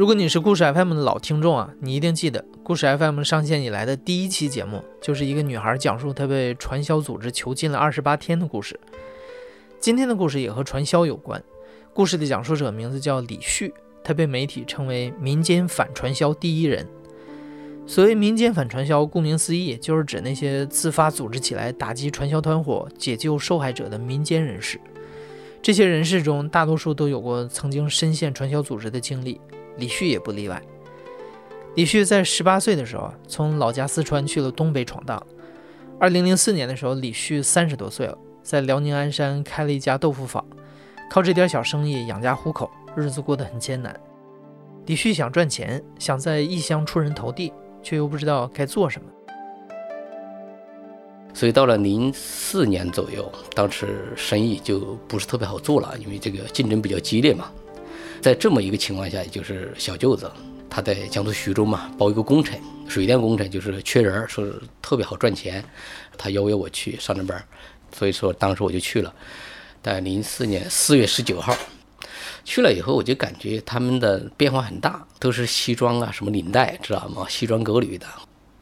如果你是故事 FM 的老听众啊，你一定记得故事 FM 上线以来的第一期节目，就是一个女孩讲述她被传销组织囚禁了二十八天的故事。今天的故事也和传销有关，故事的讲述者名字叫李旭，他被媒体称为民间反传销第一人。所谓民间反传销，顾名思义，就是指那些自发组织起来打击传销团伙、解救受害者的民间人士。这些人士中，大多数都有过曾经深陷传销组织的经历。李旭也不例外。李旭在十八岁的时候，从老家四川去了东北闯荡。二零零四年的时候，李旭三十多岁了，在辽宁鞍山开了一家豆腐坊，靠这点小生意养家糊口，日子过得很艰难。李旭想赚钱，想在异乡出人头地，却又不知道该做什么。所以到了零四年左右，当时生意就不是特别好做了，因为这个竞争比较激烈嘛。在这么一个情况下，就是小舅子，他在江苏徐州嘛，包一个工程，水电工程，就是缺人，说是特别好赚钱，他邀约我去上那班，所以说当时我就去了。在零四年四月十九号去了以后，我就感觉他们的变化很大，都是西装啊，什么领带，知道吗？西装革履的，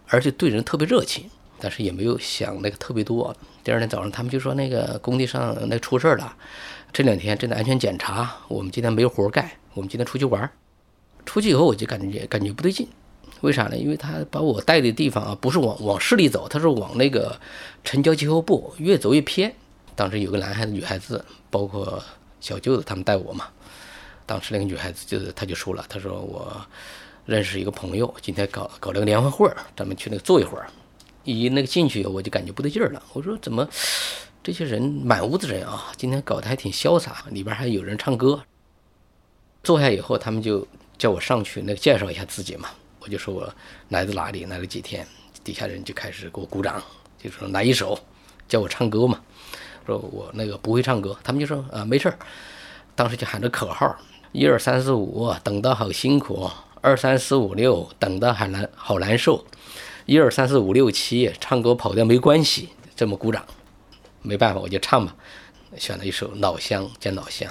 而且对人特别热情，但是也没有想那个特别多。第二天早上，他们就说那个工地上那出事儿了。这两天正在安全检查，我们今天没有活干，我们今天出去玩儿。出去以后我就感觉感觉不对劲，为啥呢？因为他把我带的地方啊，不是往往市里走，他是往那个城郊结合部，越走越偏。当时有个男孩子、女孩子，包括小舅子他们带我嘛。当时那个女孩子就是他就说了，他说我认识一个朋友，今天搞搞了个联欢会儿，咱们去那个坐一会儿。一那个进去我就感觉不对劲儿了，我说怎么？这些人满屋子人啊，今天搞得还挺潇洒，里边还有人唱歌。坐下以后，他们就叫我上去，那个介绍一下自己嘛。我就说我来自哪里，来了几天。底下人就开始给我鼓掌，就说来一首，叫我唱歌嘛。说我那个不会唱歌，他们就说啊没事儿。当时就喊着口号：一二三四五，等的好辛苦；二三四五六，等的还难好难受；一二三四五六七，唱歌跑调没关系。这么鼓掌。没办法，我就唱吧，选了一首《老乡见老乡》。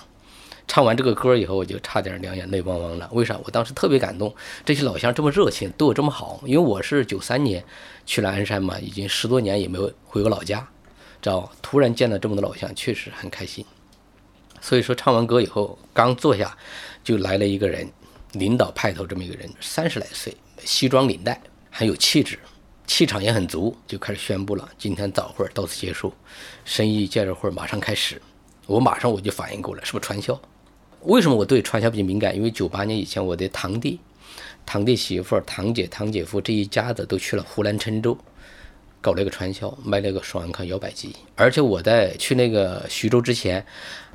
唱完这个歌以后，我就差点两眼泪汪汪了。为啥？我当时特别感动，这些老乡这么热情，对我这么好。因为我是九三年去了鞍山嘛，已经十多年也没有回过老家，知道突然见到这么多老乡，确实很开心。所以说，唱完歌以后，刚坐下，就来了一个人，领导派头这么一个人，三十来岁，西装领带，很有气质。气场也很足，就开始宣布了。今天早会儿到此结束，生意介绍会儿马上开始。我马上我就反应过来，是不是传销？为什么我对传销比较敏感？因为九八年以前，我的堂弟、堂弟媳妇、堂姐、堂姐夫这一家子都去了湖南郴州，搞了一个传销，卖了个双安康摇摆机。而且我在去那个徐州之前，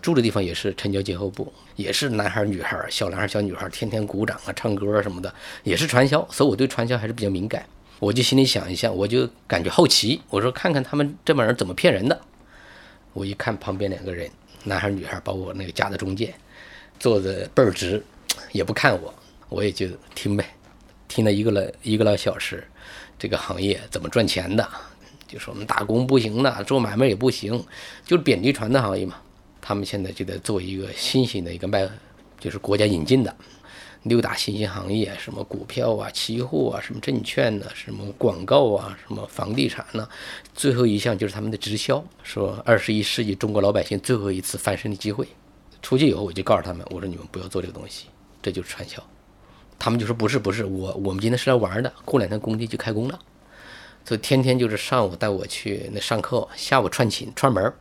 住的地方也是城郊结合部，也是男孩女孩，小男孩小女孩天天鼓掌啊、唱歌啊什么的，也是传销。所以我对传销还是比较敏感。我就心里想一下，我就感觉好奇，我说看看他们这帮人怎么骗人的。我一看旁边两个人，男孩女孩，包括那个夹在中间，坐的倍儿直，也不看我，我也就听呗，听了一个来一个来小时，这个行业怎么赚钱的，就说我们打工不行的，做买卖也不行，就是贬低传的行业嘛。他们现在就在做一个新型的一个卖，就是国家引进的。六大新兴行业，什么股票啊、期货啊、什么证券呢、什么广告啊、什么房地产呢？最后一项就是他们的直销，说二十一世纪中国老百姓最后一次翻身的机会。出去以后，我就告诉他们，我说你们不要做这个东西，这就是传销。他们就说不是不是，我我们今天是来玩的，过两天工地就开工了。所以天天就是上午带我去那上课，下午串寝串门，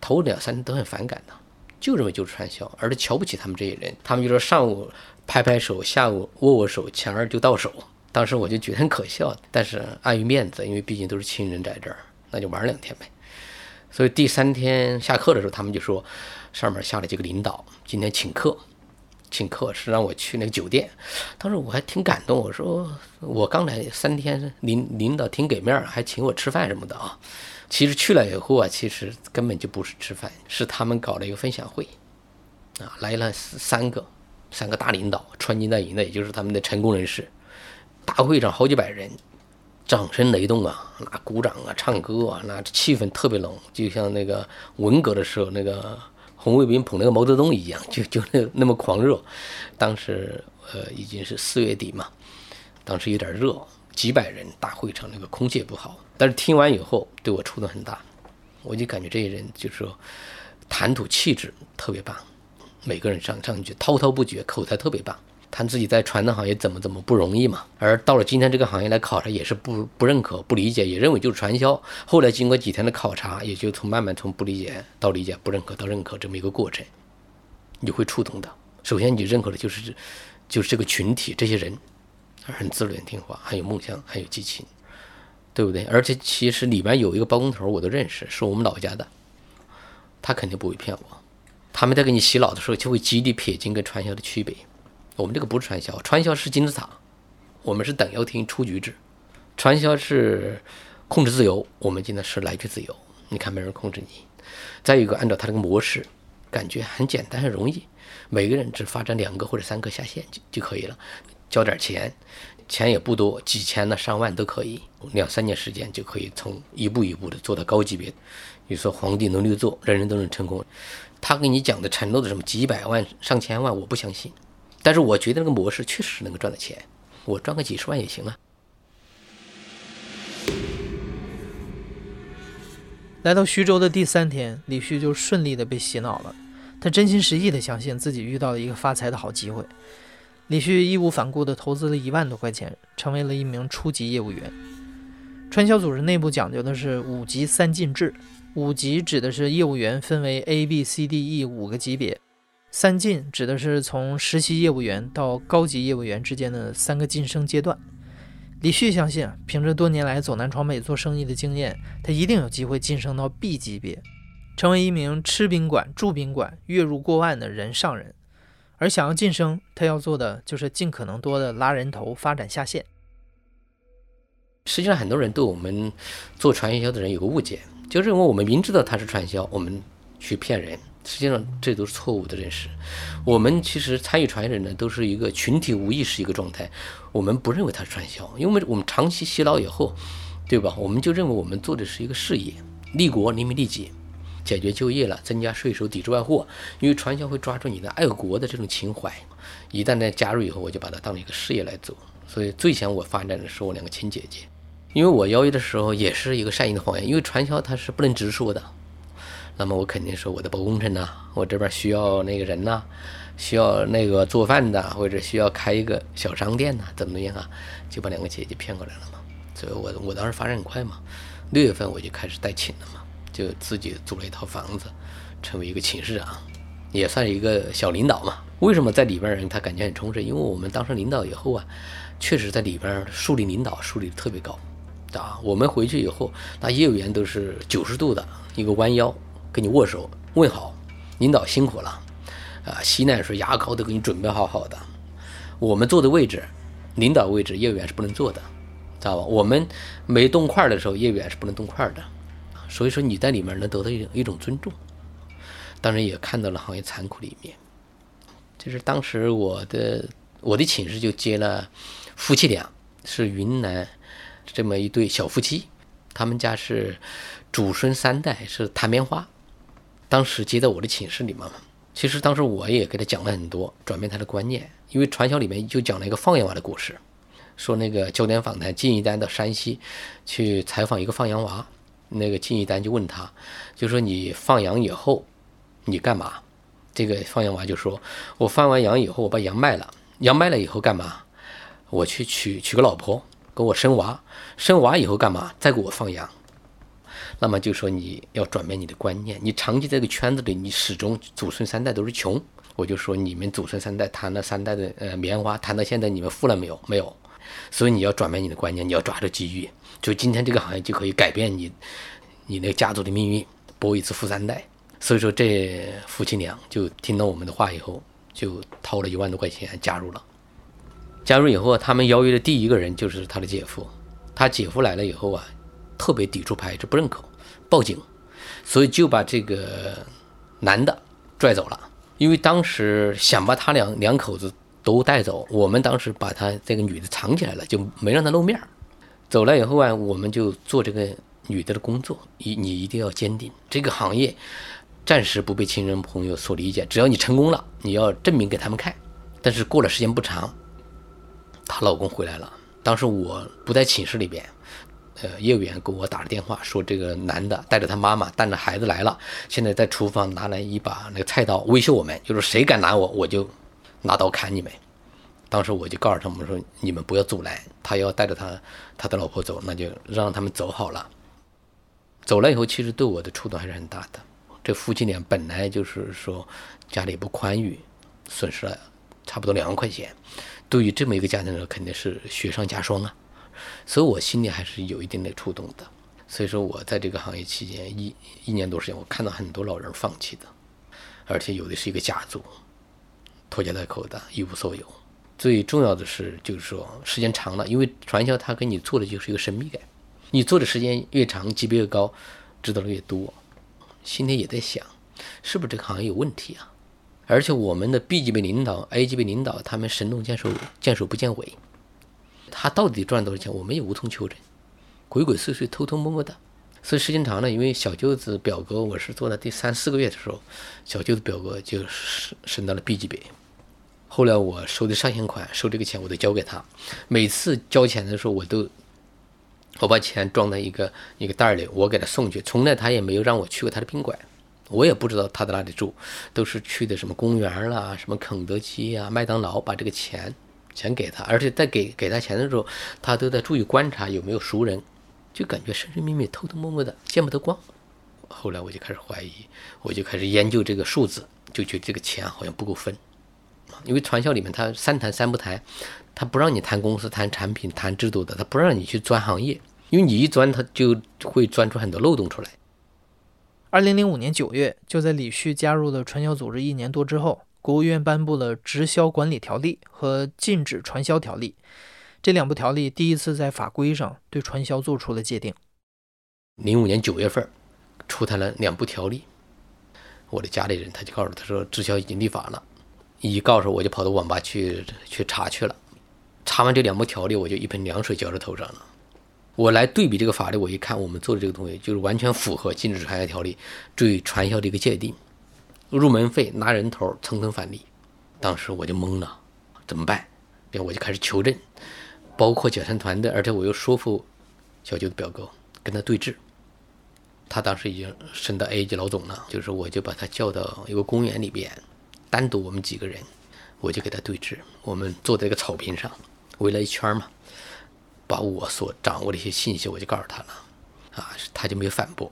头两三天都很反感的，就认为就是传销，而且瞧不起他们这些人。他们就说上午。拍拍手，下午握握手，钱儿就到手。当时我就觉得很可笑，但是碍于面子，因为毕竟都是亲人在这儿，那就玩两天呗。所以第三天下课的时候，他们就说上面下来几个领导，今天请客，请客，是让我去那个酒店。当时我还挺感动，我说我刚来三天，领领导挺给面儿，还请我吃饭什么的啊。其实去了以后啊，其实根本就不是吃饭，是他们搞了一个分享会，啊，来了三个三个大领导，穿金戴银的，也就是他们的成功人士。大会上好几百人，掌声雷动啊，那鼓掌啊，唱歌啊，那气氛特别浓，就像那个文革的时候那个红卫兵捧那个毛泽东一样，就就那那么狂热。当时呃已经是四月底嘛，当时有点热，几百人大会场那个空气也不好。但是听完以后对我触动很大，我就感觉这些人就是说谈吐气质特别棒，每个人上上去滔滔不绝，口才特别棒，谈自己在传统行业怎么怎么不容易嘛。而到了今天这个行业来考察，也是不不认可、不理解，也认为就是传销。后来经过几天的考察，也就从慢慢从不理解到理解、不认可到认可这么一个过程，你会触动的。首先你认可的就是就是这个群体，这些人很自律、听话，很有梦想，很有激情。对不对？而且其实里面有一个包工头，我都认识，是我们老家的，他肯定不会骗我。他们在给你洗脑的时候，就会极力撇清跟传销的区别。我们这个不是传销，传销是金字塔，我们是等腰厅出局制，传销是控制自由，我们今天是来去自由。你看没人控制你。再一个，按照他这个模式，感觉很简单，很容易，每个人只发展两个或者三个下线就就可以了，交点钱。钱也不多，几千呢、上万都可以，两三年时间就可以从一步一步的做到高级别。你说皇帝能力做，人人都能成功。他给你讲的承诺的什么几百万、上千万，我不相信。但是我觉得那个模式确实能够赚到钱，我赚个几十万也行啊。来到徐州的第三天，李旭就顺利的被洗脑了。他真心实意的相信自己遇到了一个发财的好机会。李旭义无反顾的投资了一万多块钱，成为了一名初级业务员。传销组织内部讲究的是五级三进制，五级指的是业务员分为 A、B、C、D、E 五个级别，三进指的是从实习业务员到高级业务员之间的三个晋升阶段。李旭相信，凭着多年来走南闯北做生意的经验，他一定有机会晋升到 B 级别，成为一名吃宾馆、住宾馆、月入过万的人上人。而想要晋升，他要做的就是尽可能多的拉人头，发展下线。实际上，很多人对我们做传销的人有个误解，就认为我们明知道他是传销，我们去骗人。实际上，这都是错误的认识。我们其实参与传销的人都是一个群体无意识一个状态，我们不认为它是传销，因为我们长期洗脑以后，对吧？我们就认为我们做的是一个事业，利国利民利己。解决就业了，增加税收，抵制外货。因为传销会抓住你的爱国的这种情怀，一旦呢加入以后，我就把它当一个事业来做。所以最先我发展的是我两个亲姐姐，因为我邀约的时候也是一个善意的谎言，因为传销它是不能直说的。那么我肯定说我的包工程呐，我这边需要那个人呐，需要那个做饭的，或者需要开一个小商店呐，怎么样啊？就把两个姐姐骗过来了嘛。所以我我当时发展很快嘛，六月份我就开始带寝了嘛。就自己租了一套房子，成为一个寝室啊，也算一个小领导嘛。为什么在里边人他感觉很充实？因为我们当上领导以后啊，确实在里边树立领导树立的特别高啊。我们回去以后，那业务员都是九十度的一个弯腰跟你握手问好，领导辛苦了啊。吸奶水、牙膏都给你准备好好的。我们坐的位置，领导位置，业务员是不能坐的，知道吧？我们没动筷的时候，业务员是不能动筷的。所以说你在里面能得到一种一种尊重，当然也看到了行业残酷的一面。就是当时我的我的寝室就接了夫妻俩，是云南这么一对小夫妻，他们家是祖孙三代是弹棉花。当时接到我的寝室里面嘛，其实当时我也给他讲了很多，转变他的观念。因为传销里面就讲了一个放羊娃的故事，说那个焦点访谈金一丹到山西去采访一个放羊娃。那个金一丹就问他，就说你放羊以后，你干嘛？这个放羊娃就说，我放完羊以后，我把羊卖了，羊卖了以后干嘛？我去娶娶个老婆，给我生娃，生娃以后干嘛？再给我放羊。那么就说你要转变你的观念，你长期在这个圈子里，你始终祖孙三代都是穷。我就说你们祖孙三代谈了三代的呃棉花，谈到现在你们富了没有？没有。所以你要转变你的观念，你要抓住机遇。就今天这个行业就可以改变你，你那个家族的命运，播一次富三代。所以说这夫妻俩就听到我们的话以后，就掏了一万多块钱加入了。加入以后，他们邀约的第一个人就是他的姐夫。他姐夫来了以后啊，特别抵触排斥，不认可，报警，所以就把这个男的拽走了。因为当时想把他两两口子都带走，我们当时把他这个女的藏起来了，就没让他露面。走了以后啊，我们就做这个女的的工作，一你一定要坚定，这个行业暂时不被亲人朋友所理解，只要你成功了，你要证明给他们看。但是过了时间不长。她老公回来了，当时我不在寝室里边，呃，业务员给我打了电话，说这个男的带着他妈妈带着孩子来了，现在在厨房拿来一把那个菜刀威胁我们，就是谁敢拦我，我就拿刀砍你们。当时我就告诉他们说，你们不要阻拦，他要带着他他的老婆走，那就让他们走好了。走了以后，其实对我的触动还是很大的。这夫妻俩本来就是说家里不宽裕，损失了差不多两万块钱。对于这么一个家庭来说，肯定是雪上加霜啊，所以我心里还是有一定的触动的。所以说我在这个行业期间一一年多时间，我看到很多老人放弃的，而且有的是一个家族拖家带口的，一无所有。最重要的是，就是说时间长了，因为传销它给你做的就是一个神秘感，你做的时间越长，级别越高，知道的越多，心里也在想，是不是这个行业有问题啊？而且我们的 B 级别领导、A 级别领导，他们神龙见首，见首不见尾。他到底赚多少钱，我们也无从求证，鬼鬼祟祟、偷偷摸摸的。所以时间长了，因为小舅子表哥，我是做了第三四个月的时候，小舅子表哥就升升到了 B 级别。后来我收的上线款，收这个钱我都交给他。每次交钱的时候，我都我把钱装在一个一个袋里，我给他送去。从来他也没有让我去过他的宾馆。我也不知道他在哪里住，都是去的什么公园啦、什么肯德基呀、麦当劳，把这个钱钱给他，而且在给给他钱的时候，他都在注意观察有没有熟人，就感觉神神秘秘、偷偷摸摸的，见不得光。后来我就开始怀疑，我就开始研究这个数字，就觉得这个钱好像不够分，因为传销里面他三谈三不谈，他不让你谈公司、谈产品、谈制度的，他不让你去钻行业，因为你一钻，他就会钻出很多漏洞出来。二零零五年九月，就在李旭加入了传销组织一年多之后，国务院颁布了《直销管理条例》和《禁止传销条例》这两部条例，第一次在法规上对传销做出了界定。零五年九月份，出台了两部条例，我的家里人他就告诉他说，直销已经立法了。一告诉我就跑到网吧去去查去了，查完这两部条例，我就一盆凉水浇在头上了。我来对比这个法律，我一看，我们做的这个东西就是完全符合《禁止传销条例》对传销的一个界定，入门费拿人头，层层返利。当时我就懵了，怎么办？然后我就开始求证，包括解散团队，而且我又说服小舅的表哥跟他对峙。他当时已经升到 A 级老总了，就是我就把他叫到一个公园里边，单独我们几个人，我就给他对峙。我们坐在一个草坪上，围了一圈嘛。把我所掌握的一些信息，我就告诉他了，啊，他就没有反驳。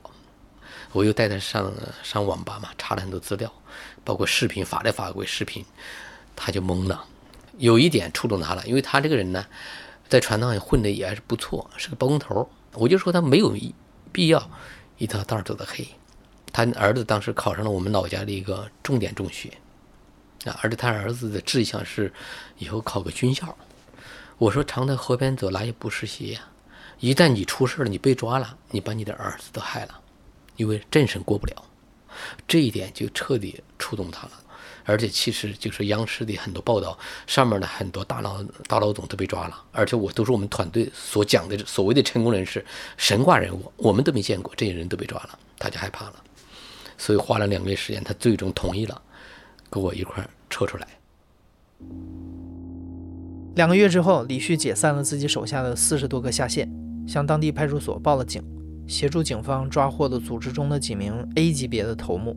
我又带他上上网吧嘛，查了很多资料，包括视频、法律法规视频，他就懵了。有一点触动他了，因为他这个人呢，在传统上混的也还是不错，是个包工头。我就说他没有必要一条道走的黑。他儿子当时考上了我们老家的一个重点中学，啊，而且他儿子的志向是以后考个军校。我说常在河边走，哪有不湿鞋呀？一旦你出事了，你被抓了，你把你的儿子都害了，因为政审过不了，这一点就彻底触动他了。而且其实就是央视的很多报道，上面的很多大佬、大老总都被抓了，而且我都是我们团队所讲的所谓的成功人士、神话人物，我们都没见过，这些人都被抓了，他就害怕了，所以花了两个月时间，他最终同意了，跟我一块儿撤出来。两个月之后，李旭解散了自己手下的四十多个下线，向当地派出所报了警，协助警方抓获了组织中的几名 A 级别的头目。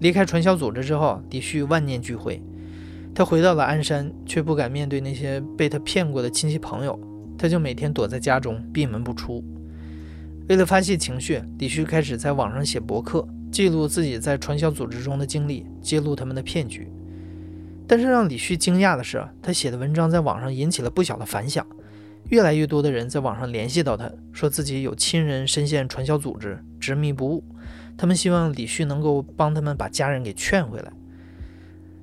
离开传销组织之后，李旭万念俱灰，他回到了鞍山，却不敢面对那些被他骗过的亲戚朋友，他就每天躲在家中闭门不出。为了发泄情绪，李旭开始在网上写博客，记录自己在传销组织中的经历，揭露他们的骗局。但是让李旭惊讶的是，他写的文章在网上引起了不小的反响，越来越多的人在网上联系到他，说自己有亲人深陷传销组织，执迷不悟，他们希望李旭能够帮他们把家人给劝回来。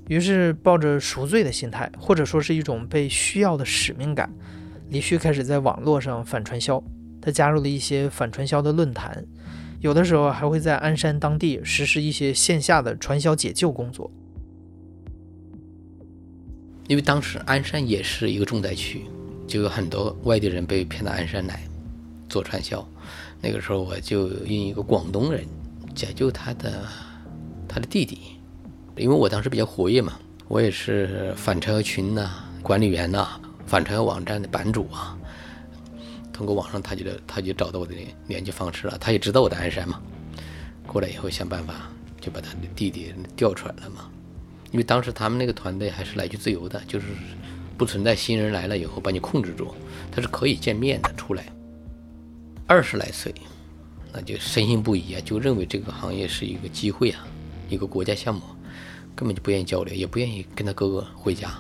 于是抱着赎罪的心态，或者说是一种被需要的使命感，李旭开始在网络上反传销。他加入了一些反传销的论坛，有的时候还会在鞍山当地实施一些线下的传销解救工作。因为当时鞍山也是一个重灾区，就有很多外地人被骗到鞍山来做传销。那个时候我就用一个广东人解救他的他的弟弟，因为我当时比较活跃嘛，我也是反传销群呐管理员呐，反传销网站的版主啊。通过网上，他就他就找到我的联系方式了。他也知道我的鞍山嘛，过来以后想办法就把他的弟弟调出来了嘛。因为当时他们那个团队还是来去自由的，就是不存在新人来了以后把你控制住，他是可以见面的出来。二十来岁，那就深信不疑啊，就认为这个行业是一个机会啊，一个国家项目，根本就不愿意交流，也不愿意跟他哥哥回家，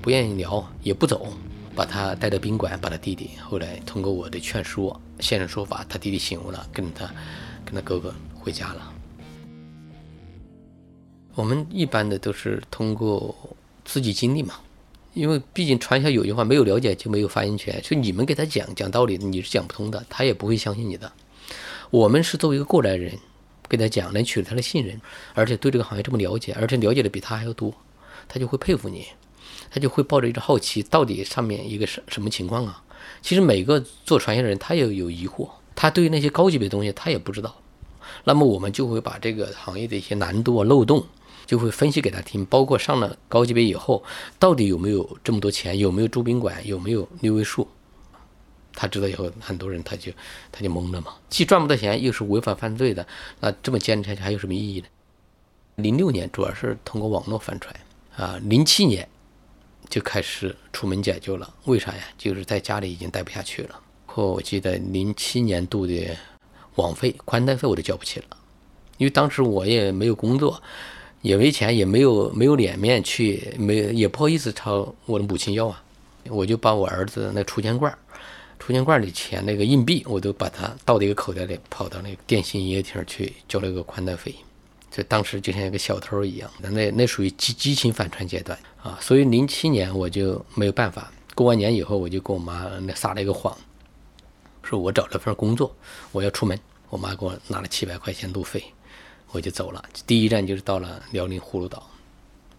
不愿意聊，也不走。把他带到宾馆，把他弟弟后来通过我的劝说、现身说法，他弟弟醒悟了，跟他跟他哥哥回家了。我们一般的都是通过自己经历嘛，因为毕竟传销有句话，没有了解就没有发言权，所以你们给他讲讲道理，你是讲不通的，他也不会相信你的。我们是作为一个过来人，给他讲，能取得他的信任，而且对这个行业这么了解，而且了解的比他还要多，他就会佩服你。他就会抱着一种好奇，到底上面一个什什么情况啊？其实每个做传销的人，他也有疑惑，他对于那些高级别的东西，他也不知道。那么我们就会把这个行业的一些难度啊、漏洞，就会分析给他听。包括上了高级别以后，到底有没有这么多钱，有没有住宾馆，有没有六位数？他知道以后，很多人他就他就懵了嘛，既赚不到钱，又是违法犯罪的，那这么坚持下去还有什么意义呢？零六年主要是通过网络反传啊，零七年。就开始出门解救了，为啥呀？就是在家里已经待不下去了。或我记得零七年度的网费、宽带费我都交不起了，因为当时我也没有工作，也没钱，也没有没有脸面去，没也不好意思朝我的母亲要啊。我就把我儿子那储钱罐、储钱罐里钱那个硬币，我都把它倒到一个口袋里，跑到那个电信营业厅去交了个宽带费。这当时就像一个小偷一样，那那属于激激情反串阶段啊，所以零七年我就没有办法。过完年以后，我就跟我妈那撒了一个谎，说我找了份工作，我要出门。我妈给我拿了七百块钱路费，我就走了。第一站就是到了辽宁葫芦岛，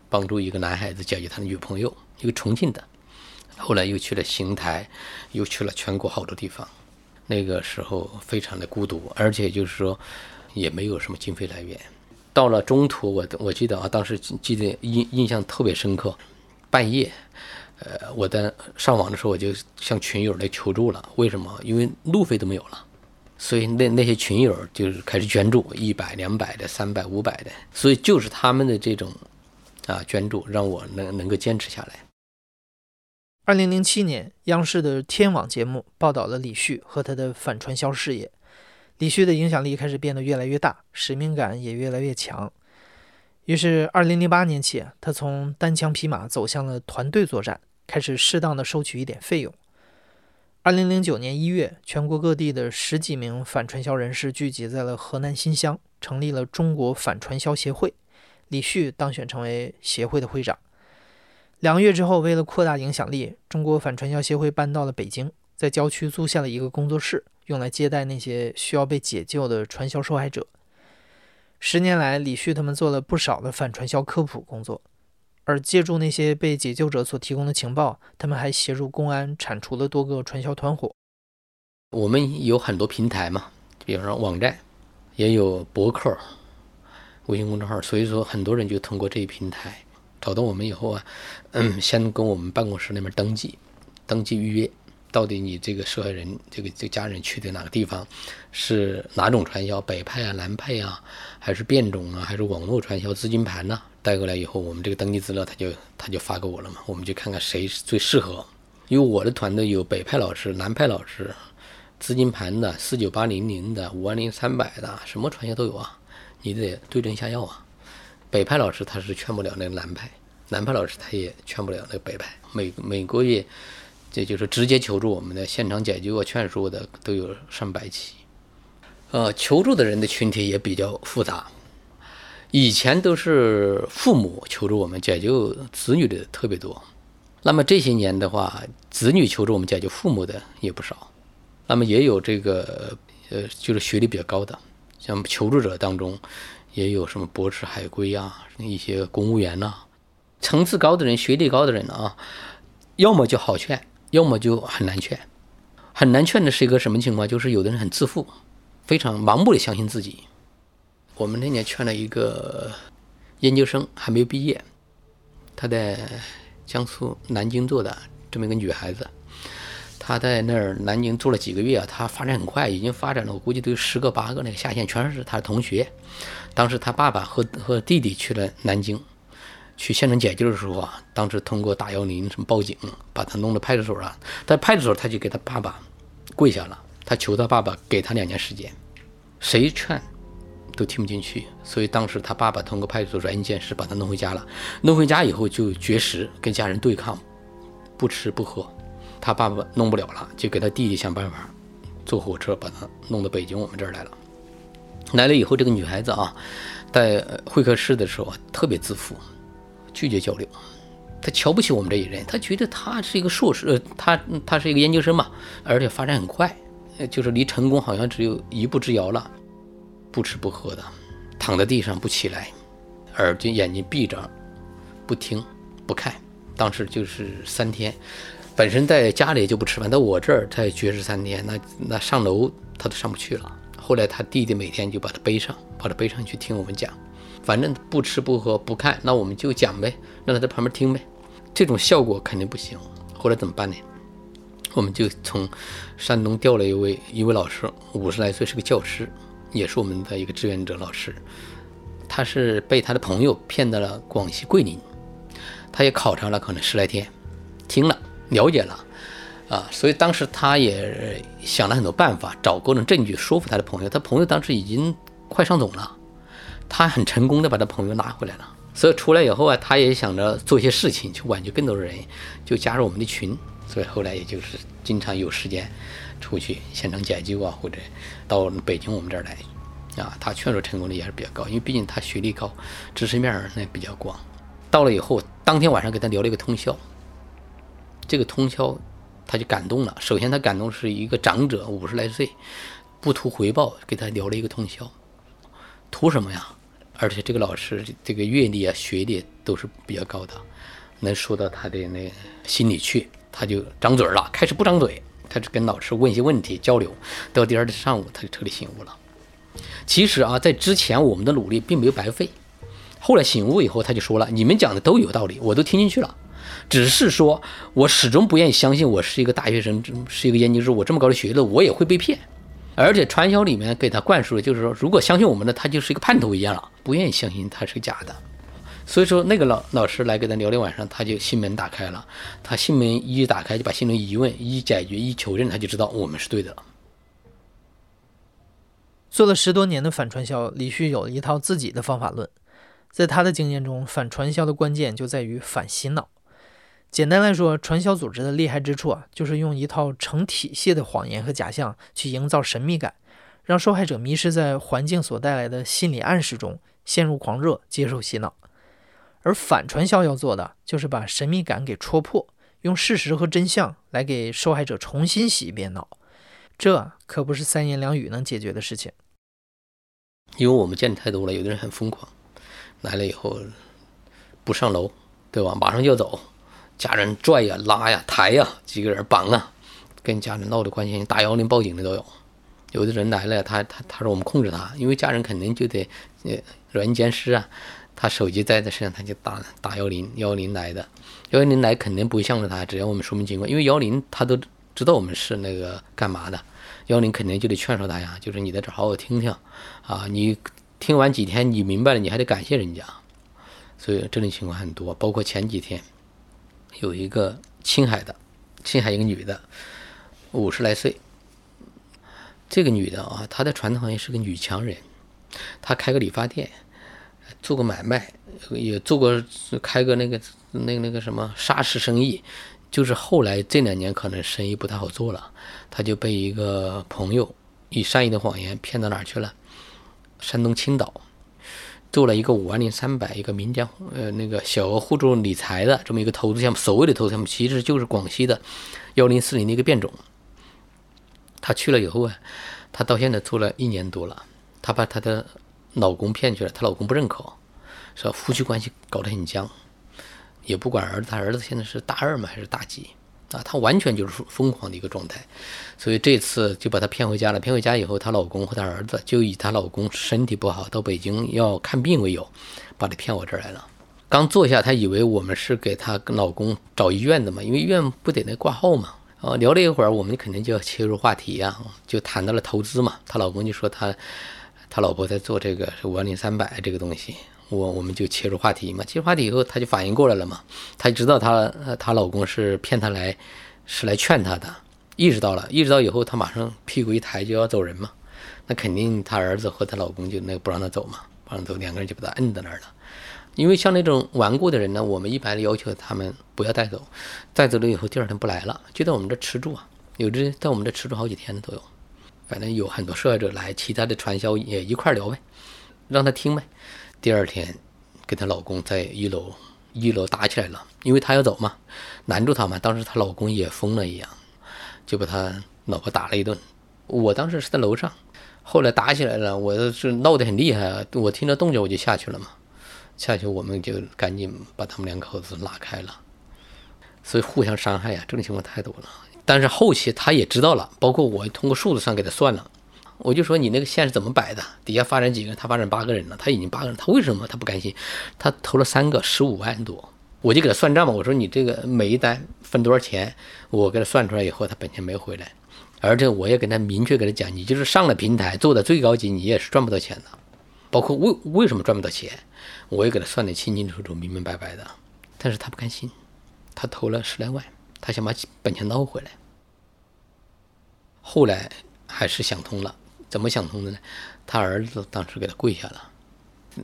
帮助一个男孩子解决他的女朋友，一个重庆的。后来又去了邢台，又去了全国好多地方。那个时候非常的孤独，而且就是说也没有什么经费来源。到了中途，我我记得啊，当时记得印印象特别深刻。半夜，呃，我在上网的时候，我就向群友来求助了。为什么？因为路费都没有了，所以那那些群友就是开始捐助，一百、两百的、三百、五百的。所以就是他们的这种啊捐助，让我能能够坚持下来。二零零七年，央视的天网节目报道了李旭和他的反传销事业。李旭的影响力开始变得越来越大，使命感也越来越强。于是，二零零八年起，他从单枪匹马走向了团队作战，开始适当的收取一点费用。二零零九年一月，全国各地的十几名反传销人士聚集在了河南新乡，成立了中国反传销协会。李旭当选成为协会的会长。两个月之后，为了扩大影响力，中国反传销协会搬到了北京，在郊区租下了一个工作室。用来接待那些需要被解救的传销受害者。十年来，李旭他们做了不少的反传销科普工作，而借助那些被解救者所提供的情报，他们还协助公安铲除了多个传销团伙。我们有很多平台嘛，比方说网站，也有博客、微信公众号，所以说很多人就通过这一平台找到我们以后啊，嗯，先跟我们办公室那边登记，登记预约。到底你这个受害人，这个这家人去的哪个地方，是哪种传销？北派啊，南派啊，还是变种啊，还是网络传销？资金盘呢？带过来以后，我们这个登记资料他就他就发给我了嘛，我们就看看谁最适合。因为我的团队有北派老师、南派老师，资金盘的、四九八零零的、五万零三百的，什么传销都有啊，你得对症下药啊。北派老师他是劝不了那个南派，南派老师他也劝不了那个北派。每每个月。这就是直接求助我们的现场解救啊、劝说的都有上百起，呃，求助的人的群体也比较复杂，以前都是父母求助我们解救子女的特别多，那么这些年的话，子女求助我们解救父母的也不少，那么也有这个呃，就是学历比较高的，像求助者当中也有什么博士、海归啊，一些公务员呐，层次高的人、学历高的人啊，要么就好劝，要么就很难劝。很难劝的是一个什么情况？就是有的人很自负，非常盲目的相信自己。我们那年劝了一个研究生，还没有毕业，她在江苏南京做的这么一个女孩子，她在那儿南京做了几个月啊，她发展很快，已经发展了，我估计都有十个八个那个下线，全是她的同学。当时她爸爸和和弟弟去了南京，去现场解救的时候啊，当时通过打幺零什么报警，把她弄到派出所了。在派出所，她就给她爸爸跪下了，她求她爸爸给她两年时间，谁劝？都听不进去，所以当时他爸爸通过派出所软硬兼施把他弄回家了。弄回家以后就绝食，跟家人对抗，不吃不喝。他爸爸弄不了了，就给他弟弟想办法，坐火车把他弄到北京我们这儿来了。来了以后，这个女孩子啊，在会客室的时候特别自负，拒绝交流。她瞧不起我们这一人，她觉得她是一个硕士，呃，她她是一个研究生嘛，而且发展很快，就是离成功好像只有一步之遥了。不吃不喝的，躺在地上不起来，耳睛眼睛闭着，不听不看。当时就是三天，本身在家里就不吃饭，到我这儿才绝食三天。那那上楼他都上不去了。后来他弟弟每天就把他背上，把他背上去听我们讲。反正不吃不喝不看，那我们就讲呗，让他在旁边听呗。这种效果肯定不行。后来怎么办呢？我们就从山东调了一位一位老师，五十来岁，是个教师。也是我们的一个志愿者老师，他是被他的朋友骗到了广西桂林，他也考察了可能十来天，听了了解了，啊，所以当时他也想了很多办法，找各种证据说服他的朋友。他朋友当时已经快上总了，他很成功的把他朋友拉回来了。所以出来以后啊，他也想着做一些事情去挽救更多的人，就加入我们的群。所以后来也就是经常有时间。出去现场解救啊，或者到北京我们这儿来，啊，他劝说成功率也是比较高，因为毕竟他学历高，知识面那比较广。到了以后，当天晚上给他聊了一个通宵，这个通宵他就感动了。首先他感动是一个长者，五十来岁，不图回报，给他聊了一个通宵，图什么呀？而且这个老师这个阅历啊、学历都是比较高的，能说到他的那心里去，他就张嘴了，开始不张嘴。他就跟老师问一些问题交流，到第二天上午他就彻底醒悟了。其实啊，在之前我们的努力并没有白费。后来醒悟以后，他就说了：“你们讲的都有道理，我都听进去了。只是说我始终不愿意相信，我是一个大学生，是一个研究生，我这么高的学历，我也会被骗。而且传销里面给他灌输的就是说，如果相信我们的，他就是一个叛徒一样了，不愿意相信他是个假的。”所以说，那个老老师来跟他聊了晚上，他就心门打开了。他心门一打开，就把心中疑问一解决一求证，他就知道我们是对的了。做了十多年的反传销，李旭有一套自己的方法论。在他的经验中，反传销的关键就在于反洗脑。简单来说，传销组织的厉害之处啊，就是用一套成体系的谎言和假象去营造神秘感，让受害者迷失在环境所带来的心理暗示中，陷入狂热，接受洗脑。而反传销要做的，就是把神秘感给戳破，用事实和真相来给受害者重新洗一遍脑，这可不是三言两语能解决的事情。因为我们见的太多了，有的人很疯狂，来了以后不上楼，对吧？马上就走，家人拽呀、拉呀、抬呀，几个人绑啊，跟家人闹的关系，打幺幺零报警的都有。有的人来了，他他他说我们控制他，因为家人肯定就得呃软硬兼施啊。他手机在身上，他就打打幺零幺零来的，幺幺零来肯定不会向着他，只要我们说明情况，因为幺零他都知道我们是那个干嘛的，幺零肯定就得劝说他呀，就是你在这好好听听，啊，你听完几天你明白了，你还得感谢人家，所以这种情况很多，包括前几天有一个青海的，青海一个女的，五十来岁，这个女的啊，她在传统行业是个女强人，她开个理发店。做过买卖，也做过开个那个那个那个什么沙石生意，就是后来这两年可能生意不太好做了，他就被一个朋友以善意的谎言骗到哪儿去了？山东青岛，做了一个五万零三百一个民间呃那个小额互助理财的这么一个投资项目，所谓的投资项目其实就是广西的幺零四零的一个变种。他去了以后啊，他到现在做了一年多了，他把他的老公骗去了，她老公不认可，说夫妻关系搞得很僵，也不管儿子，他儿子现在是大二嘛还是大几啊？她完全就是疯狂的一个状态，所以这次就把她骗回家了。骗回家以后，她老公和她儿子就以她老公身体不好到北京要看病为由，把她骗我这儿来了。刚坐下，她以为我们是给她老公找医院的嘛，因为医院不得那挂号嘛。哦，聊了一会儿，我们肯定就要切入话题呀，就谈到了投资嘛。她老公就说他他老婆在做这个是五万零三百这个东西，我我们就切入话题嘛。切入话题以后，她就反应过来了嘛，她知道她她老公是骗她来是来劝她的，意识到了，意识到以后，她马上屁股一抬就要走人嘛。那肯定她儿子和她老公就那个不让她走嘛，不让走，两个人就把她摁在那儿了。因为像那种顽固的人呢，我们一般要求他们不要带走，带走了以后第二天不来了，就在我们这吃住啊，有的在我们这吃住好几天的都有。反正有很多受害者来，其他的传销也一块聊呗，让他听呗。第二天跟她老公在一楼一楼打起来了，因为她要走嘛，拦住她嘛。当时她老公也疯了一样，就把她老婆打了一顿。我当时是在楼上，后来打起来了，我是闹得很厉害啊，我听到动静我就下去了嘛。下去我们就赶紧把他们两口子拉开了，所以互相伤害呀，这种情况太多了。但是后期他也知道了，包括我通过数字上给他算了，我就说你那个线是怎么摆的？底下发展几个人，他发展八个人了，他已经八个人，他为什么他不甘心？他投了三个十五万多，我就给他算账嘛，我说你这个每一单分多少钱？我给他算出来以后，他本钱没回来，而且我也跟他明确给他讲，你就是上了平台做的最高级，你也是赚不到钱的，包括为为什么赚不到钱？我也给他算得清清楚楚、明明白白的，但是他不甘心，他投了十来万，他想把本钱捞回来。后来还是想通了，怎么想通的呢？他儿子当时给他跪下了，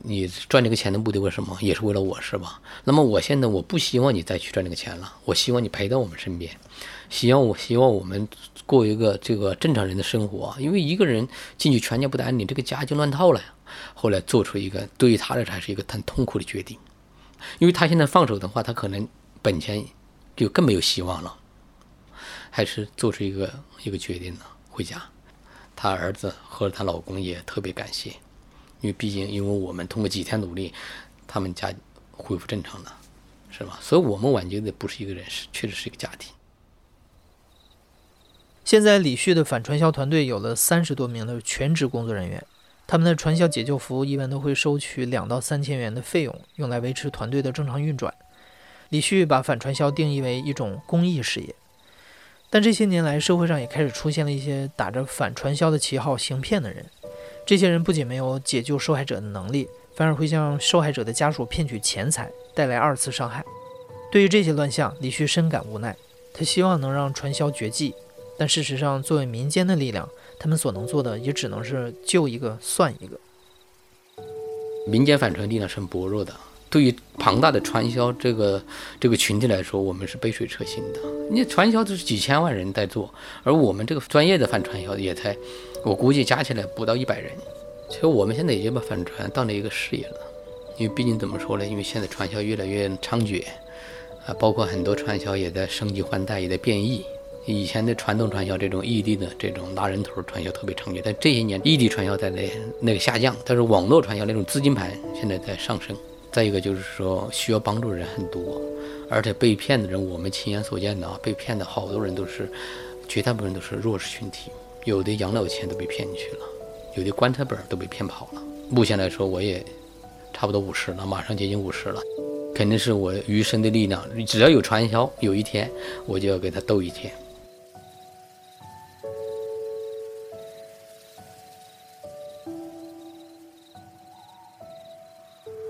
你赚这个钱的目的为什么？也是为了我是吧？那么我现在我不希望你再去赚这个钱了，我希望你陪在我们身边，希望我希望我们过一个这个正常人的生活，因为一个人进去全家不得安宁，这个家就乱套了呀。后来做出一个对于他来说还是一个很痛苦的决定，因为他现在放手的话，他可能本钱就更没有希望了，还是做出一个一个决定了回家。她儿子和她老公也特别感谢，因为毕竟因为我们通过几天努力，他们家恢复正常了，是吧？所以我们挽救的不是一个人，是确实是一个家庭。现在李旭的反传销团队有了三十多名的全职工作人员。他们的传销解救服务一般都会收取两到三千元的费用，用来维持团队的正常运转。李旭把反传销定义为一种公益事业，但这些年来，社会上也开始出现了一些打着反传销的旗号行骗的人。这些人不仅没有解救受害者的能力，反而会向受害者的家属骗取钱财，带来二次伤害。对于这些乱象，李旭深感无奈，他希望能让传销绝迹。但事实上，作为民间的力量，他们所能做的也只能是救一个算一个。民间反传力量是很薄弱的，对于庞大的传销这个这个群体来说，我们是杯水车薪的。你传销都是几千万人在做，而我们这个专业的反传销也才，我估计加起来不到一百人。其实我们现在已经把反传当了一个事业了，因为毕竟怎么说呢？因为现在传销越来越猖獗，啊，包括很多传销也在升级换代，也在变异。以前的传统传销，这种异地的这种拉人头传销特别猖獗，但这些年异地传销在那那个下降，但是网络传销那种资金盘现在在上升。再一个就是说，需要帮助的人很多，而且被骗的人，我们亲眼所见的啊，被骗的好多人都是，绝大部分都是弱势群体，有的养老钱都被骗进去了，有的棺材本都被骗跑了。目前来说，我也差不多五十了，马上接近五十了，肯定是我余生的力量，只要有传销，有一天我就要给他斗一天。